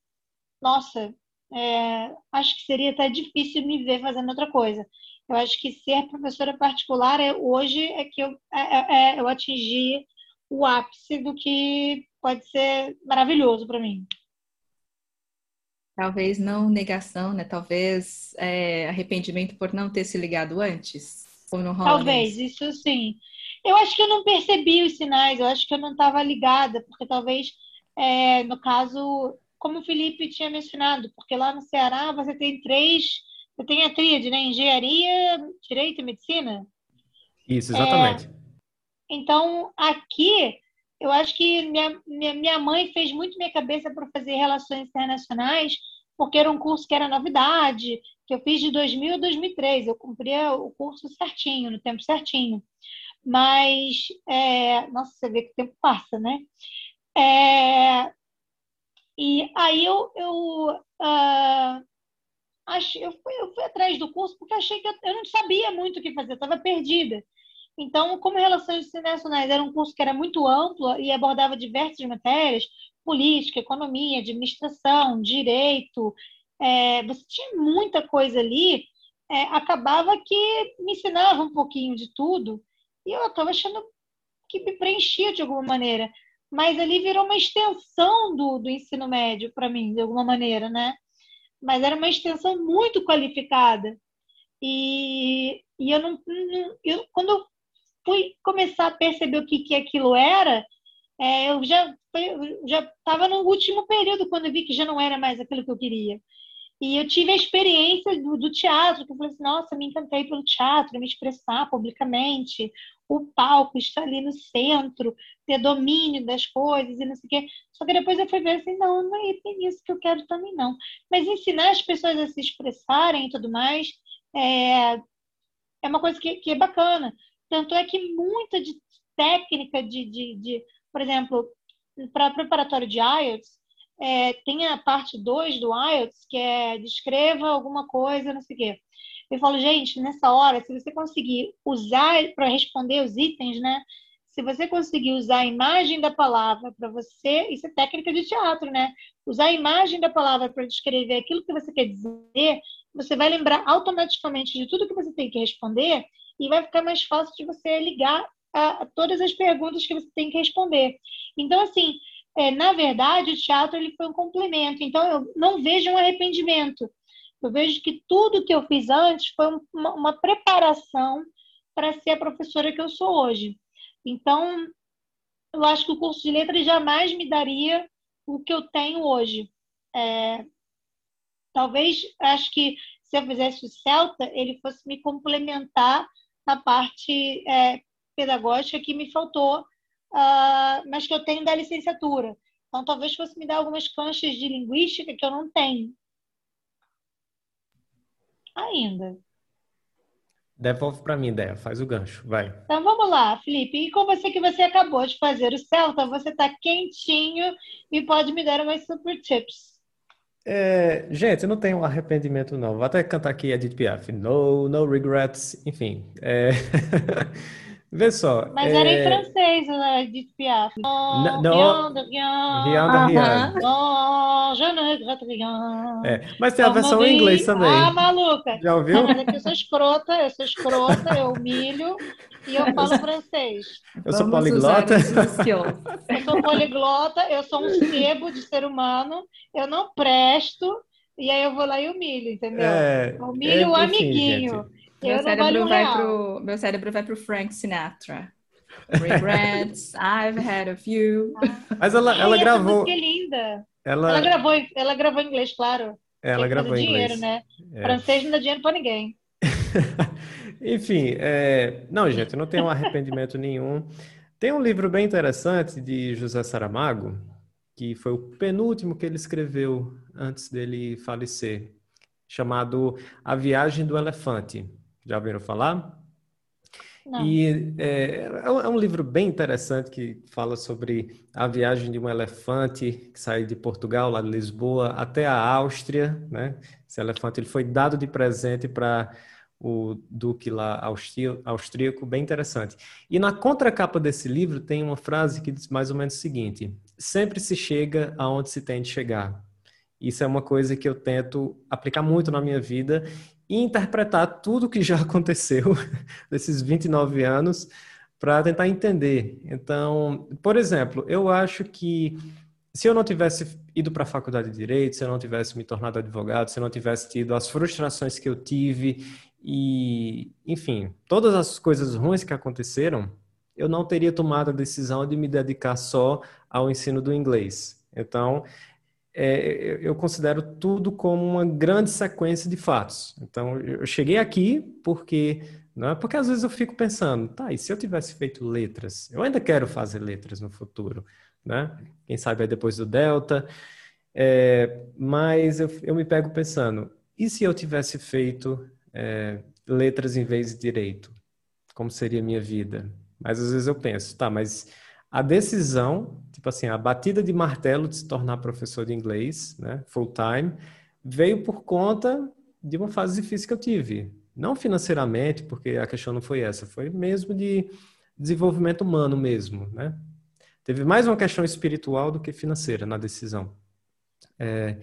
nossa, é, acho que seria até difícil me ver fazendo outra coisa. Eu acho que ser professora particular é, hoje é que eu, é, é, é eu atingi o ápice do que pode ser maravilhoso para mim. Talvez não negação, né? Talvez é, arrependimento por não ter se ligado antes. Ou não rola talvez, isso sim. Eu acho que eu não percebi os sinais, eu acho que eu não estava ligada, porque talvez, é, no caso, como o Felipe tinha mencionado, porque lá no Ceará você tem três, você tem a tríade, né? Engenharia, Direito e Medicina. Isso, exatamente. É, então, aqui, eu acho que minha, minha, minha mãe fez muito minha cabeça para fazer relações internacionais, porque era um curso que era novidade, que eu fiz de 2000 a 2003. Eu cumpria o curso certinho, no tempo certinho. Mas, é, nossa, você vê que o tempo passa, né? É, e aí eu, eu, uh, eu, fui, eu fui atrás do curso porque achei que eu, eu não sabia muito o que fazer, estava perdida. Então, como Relações Internacionais era um curso que era muito amplo e abordava diversas matérias, política, economia, administração, direito, é, você tinha muita coisa ali, é, acabava que me ensinava um pouquinho de tudo e eu estava achando que me preenchia de alguma maneira mas ali virou uma extensão do, do ensino médio para mim, de alguma maneira, né? Mas era uma extensão muito qualificada. E, e eu não, não eu, quando eu fui começar a perceber o que, que aquilo era, é, eu já estava no último período quando eu vi que já não era mais aquilo que eu queria. E eu tive a experiência do, do teatro, que eu falei assim, nossa, me encantei pelo teatro, me expressar publicamente, o palco estar ali no centro, ter domínio das coisas e não sei o quê. Só que depois eu fui ver assim, não, não é isso que eu quero também, não. Mas ensinar as pessoas a se expressarem e tudo mais é, é uma coisa que, que é bacana. Tanto é que muita de técnica de, de, de por exemplo, para preparatório de IELTS, é, tem a parte 2 do IELTS, que é descreva alguma coisa, não sei o quê. Eu falo, gente, nessa hora, se você conseguir usar para responder os itens, né? Se você conseguir usar a imagem da palavra para você, isso é técnica de teatro, né? Usar a imagem da palavra para descrever aquilo que você quer dizer, você vai lembrar automaticamente de tudo que você tem que responder e vai ficar mais fácil de você ligar a, todas as perguntas que você tem que responder. Então, assim, é, na verdade, o teatro ele foi um complemento. Então, eu não vejo um arrependimento. Eu vejo que tudo que eu fiz antes foi uma, uma preparação para ser a professora que eu sou hoje. Então, eu acho que o curso de letras jamais me daria o que eu tenho hoje. É, talvez, acho que se eu fizesse o Celta, ele fosse me complementar na parte é, pedagógica que me faltou, uh, mas que eu tenho da licenciatura. Então, talvez fosse me dar algumas canchas de linguística que eu não tenho ainda. Devolve para mim, ideia, faz o gancho, vai. Então vamos lá, Felipe. E com você que você acabou de fazer o Celta, você está quentinho e pode me dar umas super tips. É, gente, eu não tenho arrependimento, não. Vou até cantar aqui Edith Piaf. No, no regrets, enfim. É... Vê só. Mas é... era em francês, né? Edith Piaf. Não, não. Rien de rien. Oh, je ne regrette rien. É, mas tem a versão em inglês também. Ah, maluca. Já ouviu? Mas é eu sou escrota, eu sou escrota, eu humilho e eu falo francês. Eu sou poliglota. Eu sou poliglota, eu sou um sebo de ser humano, eu não presto, e aí eu vou lá e humilho, entendeu? É, humilho é, o amiguinho. Gente. Meu cérebro, vai pro, meu cérebro vai pro Frank Sinatra. Regrets, I've had a few. Mas ela, ela gravou. Que linda. Ela... ela gravou, ela gravou em inglês, claro. Ela gravou em dinheiro, inglês. né? É. Francês não dá dinheiro para ninguém. Enfim, é... não, gente, não tenho arrependimento nenhum. Tem um livro bem interessante de José Saramago, que foi o penúltimo que ele escreveu antes dele falecer, chamado A Viagem do Elefante. Já ouviram falar? Não. E é, é um livro bem interessante que fala sobre a viagem de um elefante que sai de Portugal, lá de Lisboa, até a Áustria. Né? Esse elefante ele foi dado de presente para o duque lá austríaco, bem interessante. E na contracapa desse livro tem uma frase que diz mais ou menos o seguinte: sempre se chega aonde se tem de chegar. Isso é uma coisa que eu tento aplicar muito na minha vida e interpretar tudo que já aconteceu nesses 29 anos para tentar entender. Então, por exemplo, eu acho que se eu não tivesse ido para a faculdade de direito, se eu não tivesse me tornado advogado, se eu não tivesse tido as frustrações que eu tive e, enfim, todas as coisas ruins que aconteceram, eu não teria tomado a decisão de me dedicar só ao ensino do inglês. Então, é, eu considero tudo como uma grande sequência de fatos. Então, eu cheguei aqui porque, não é porque às vezes eu fico pensando, tá, e se eu tivesse feito letras? Eu ainda quero fazer letras no futuro, né? Quem sabe é depois do Delta. É, mas eu, eu, me pego pensando, e se eu tivesse feito é, letras em vez de direito? Como seria a minha vida? Mas às vezes eu penso, tá, mas a decisão, tipo assim, a batida de martelo de se tornar professor de inglês, né, full time, veio por conta de uma fase difícil que eu tive. Não financeiramente, porque a questão não foi essa, foi mesmo de desenvolvimento humano mesmo, né? Teve mais uma questão espiritual do que financeira na decisão. É,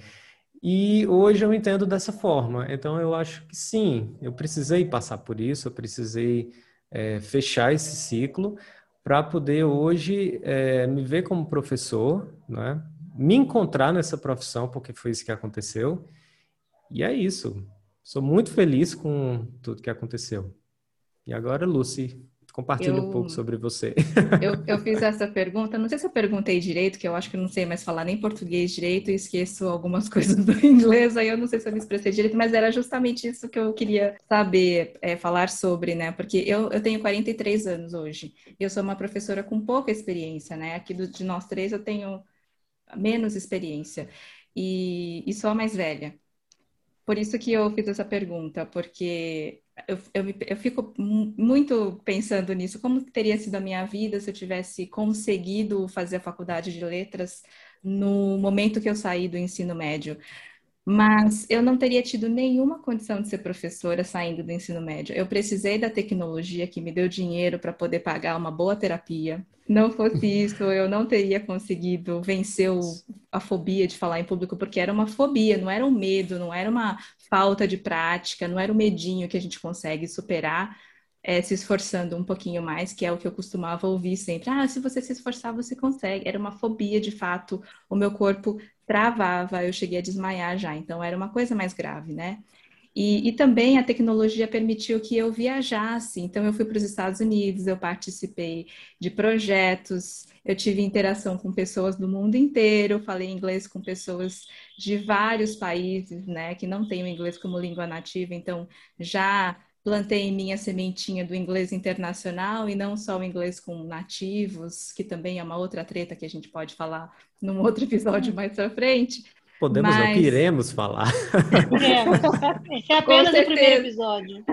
e hoje eu entendo dessa forma. Então eu acho que sim, eu precisei passar por isso, eu precisei é, fechar esse ciclo, para poder hoje é, me ver como professor, né? me encontrar nessa profissão, porque foi isso que aconteceu. E é isso. Sou muito feliz com tudo que aconteceu. E agora, Lucy, compartilhe eu, um pouco sobre você. Eu, eu, fiz essa pergunta, não sei se eu perguntei direito, que eu acho que não sei mais falar nem português direito e esqueço algumas coisas do inglês, aí eu não sei se eu me expressei direito, mas era justamente isso que eu queria saber, é, falar sobre, né? Porque eu, eu tenho 43 anos hoje, eu sou uma professora com pouca experiência, né? Aqui do, de nós três eu tenho menos experiência e, e sou a mais velha. Por isso que eu fiz essa pergunta, porque eu, eu, eu, fico muito pensando nisso. Como teria sido a minha vida se eu tivesse conseguido fazer a faculdade de letras no momento que eu saí do ensino médio? Mas eu não teria tido nenhuma condição de ser professora saindo do ensino médio. Eu precisei da tecnologia que me deu dinheiro para poder pagar uma boa terapia. Não fosse isso, eu não teria conseguido vencer o, a fobia de falar em público, porque era uma fobia, não era um medo, não era uma falta de prática, não era um medinho que a gente consegue superar é, se esforçando um pouquinho mais, que é o que eu costumava ouvir sempre. Ah, se você se esforçar, você consegue. Era uma fobia, de fato. O meu corpo travava, eu cheguei a desmaiar já. Então, era uma coisa mais grave, né? E, e, também a tecnologia permitiu que eu viajasse. Então, eu fui para os Estados Unidos, eu participei de projetos, eu tive interação com pessoas do mundo inteiro, falei inglês com pessoas de vários países, né, que não têm o inglês como língua nativa. Então, já plantei minha sementinha do inglês internacional e não só o inglês com nativos, que também é uma outra treta que a gente pode falar num outro episódio mais pra frente. Podemos, Mas... não, que iremos falar. É, esse é apenas o primeiro episódio.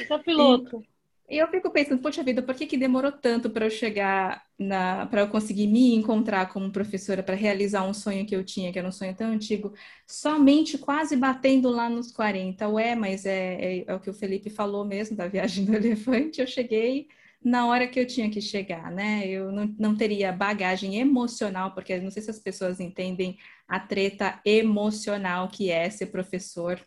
Esse é o piloto. E... E eu fico pensando, poxa vida, por que, que demorou tanto para eu chegar na, para eu conseguir me encontrar como professora para realizar um sonho que eu tinha, que era um sonho tão antigo, somente quase batendo lá nos 40. Ué, mas é, é, é o que o Felipe falou mesmo da viagem do elefante, eu cheguei na hora que eu tinha que chegar, né? Eu não, não teria bagagem emocional, porque não sei se as pessoas entendem a treta emocional que é ser professor.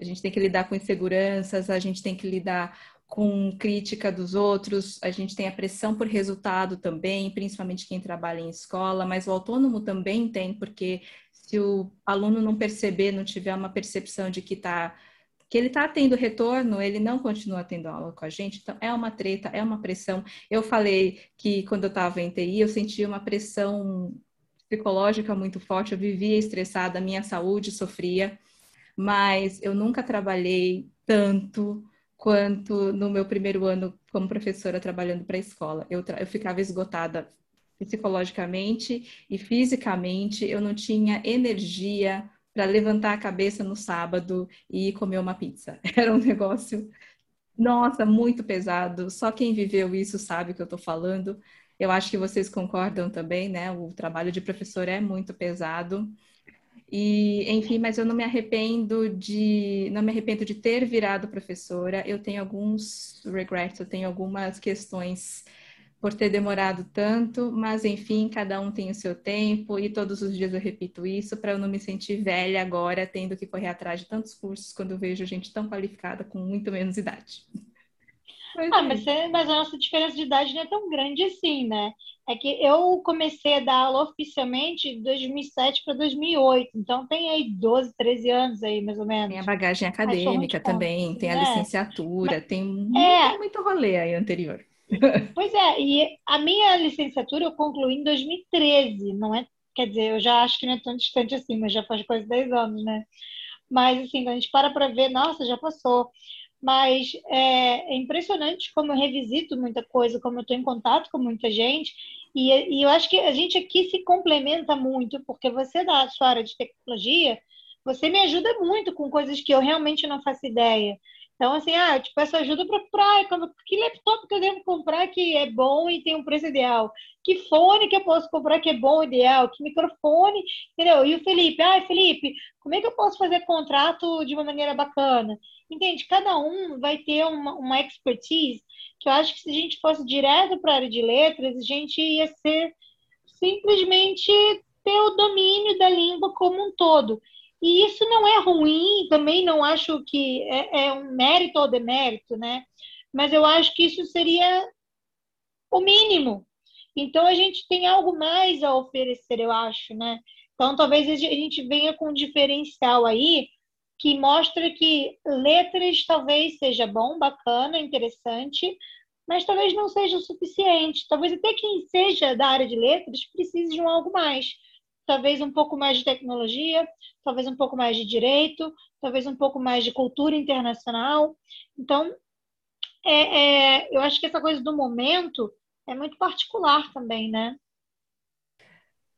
A gente tem que lidar com inseguranças, a gente tem que lidar com crítica dos outros, a gente tem a pressão por resultado também, principalmente quem trabalha em escola, mas o autônomo também tem, porque se o aluno não perceber, não tiver uma percepção de que tá que ele está tendo retorno, ele não continua tendo aula com a gente, então é uma treta, é uma pressão. Eu falei que quando eu estava em TI, eu sentia uma pressão psicológica muito forte, eu vivia estressada, minha saúde sofria, mas eu nunca trabalhei tanto quanto no meu primeiro ano como professora trabalhando para a escola. Eu, eu ficava esgotada psicologicamente e fisicamente, eu não tinha energia para levantar a cabeça no sábado e comer uma pizza. Era um negócio, nossa, muito pesado. Só quem viveu isso sabe o que eu estou falando. Eu acho que vocês concordam também, né? O trabalho de professor é muito pesado. E, enfim, mas eu não me arrependo de não me arrependo de ter virado professora. Eu tenho alguns regrets, eu tenho algumas questões por ter demorado tanto, mas enfim, cada um tem o seu tempo e todos os dias eu repito isso para eu não me sentir velha agora, tendo que correr atrás de tantos cursos quando eu vejo gente tão qualificada com muito menos idade. ah, mas, mas a nossa diferença de idade não é tão grande assim, né? É que eu comecei a dar aula oficialmente de 2007 para 2008, então tem aí 12, 13 anos aí, mais ou menos. Tem a bagagem acadêmica também, tem a é. licenciatura, Mas, tem muito, é, muito rolê aí anterior. Pois é, e a minha licenciatura eu concluí em 2013, não é? Quer dizer, eu já acho que não é tão distante assim, mas já faz quase 10 anos, né? Mas, assim, a gente para para ver, nossa, já passou. Mas é, é, impressionante como eu revisito muita coisa, como eu estou em contato com muita gente. E, e, eu acho que a gente aqui se complementa muito, porque você da sua área de tecnologia, você me ajuda muito com coisas que eu realmente não faço ideia. Então, assim, ah, eu te peço ajuda para comprar. Que laptop que eu devo comprar que é bom e tem um preço ideal? Que fone que eu posso comprar que é bom e ideal? Que microfone, entendeu? E o Felipe, ah, Felipe, como é que eu posso fazer contrato de uma maneira bacana? Entende? Cada um vai ter uma, uma expertise que eu acho que se a gente fosse direto para a área de letras, a gente ia ser simplesmente ter o domínio da língua como um todo. E isso não é ruim, também não acho que é, é um mérito ou demérito, né? Mas eu acho que isso seria o mínimo. Então a gente tem algo mais a oferecer, eu acho, né? Então talvez a gente venha com um diferencial aí que mostra que letras talvez seja bom, bacana, interessante, mas talvez não seja o suficiente. Talvez até quem seja da área de letras precise de um algo mais. Talvez um pouco mais de tecnologia, talvez um pouco mais de direito, talvez um pouco mais de cultura internacional. Então, é, é, eu acho que essa coisa do momento é muito particular também, né?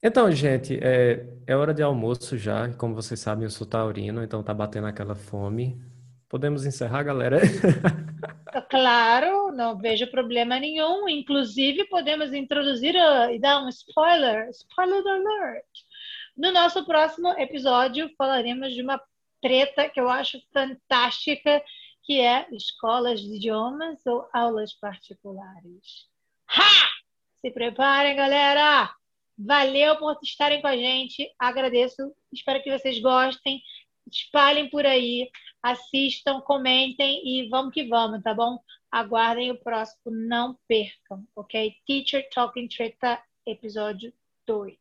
Então, gente, é, é hora de almoço já. Como vocês sabem, eu sou taurino, então tá batendo aquela fome. Podemos encerrar, galera? Claro, não vejo problema nenhum. Inclusive, podemos introduzir uh, e dar um spoiler, spoiler alert, No nosso próximo episódio, falaremos de uma treta que eu acho fantástica, que é escolas de idiomas ou aulas particulares. Ha! Se preparem, galera! Valeu por estarem com a gente. Agradeço. Espero que vocês gostem. Espalhem por aí, assistam, comentem e vamos que vamos, tá bom? Aguardem o próximo, não percam, ok? Teacher Talking Treta, episódio 2.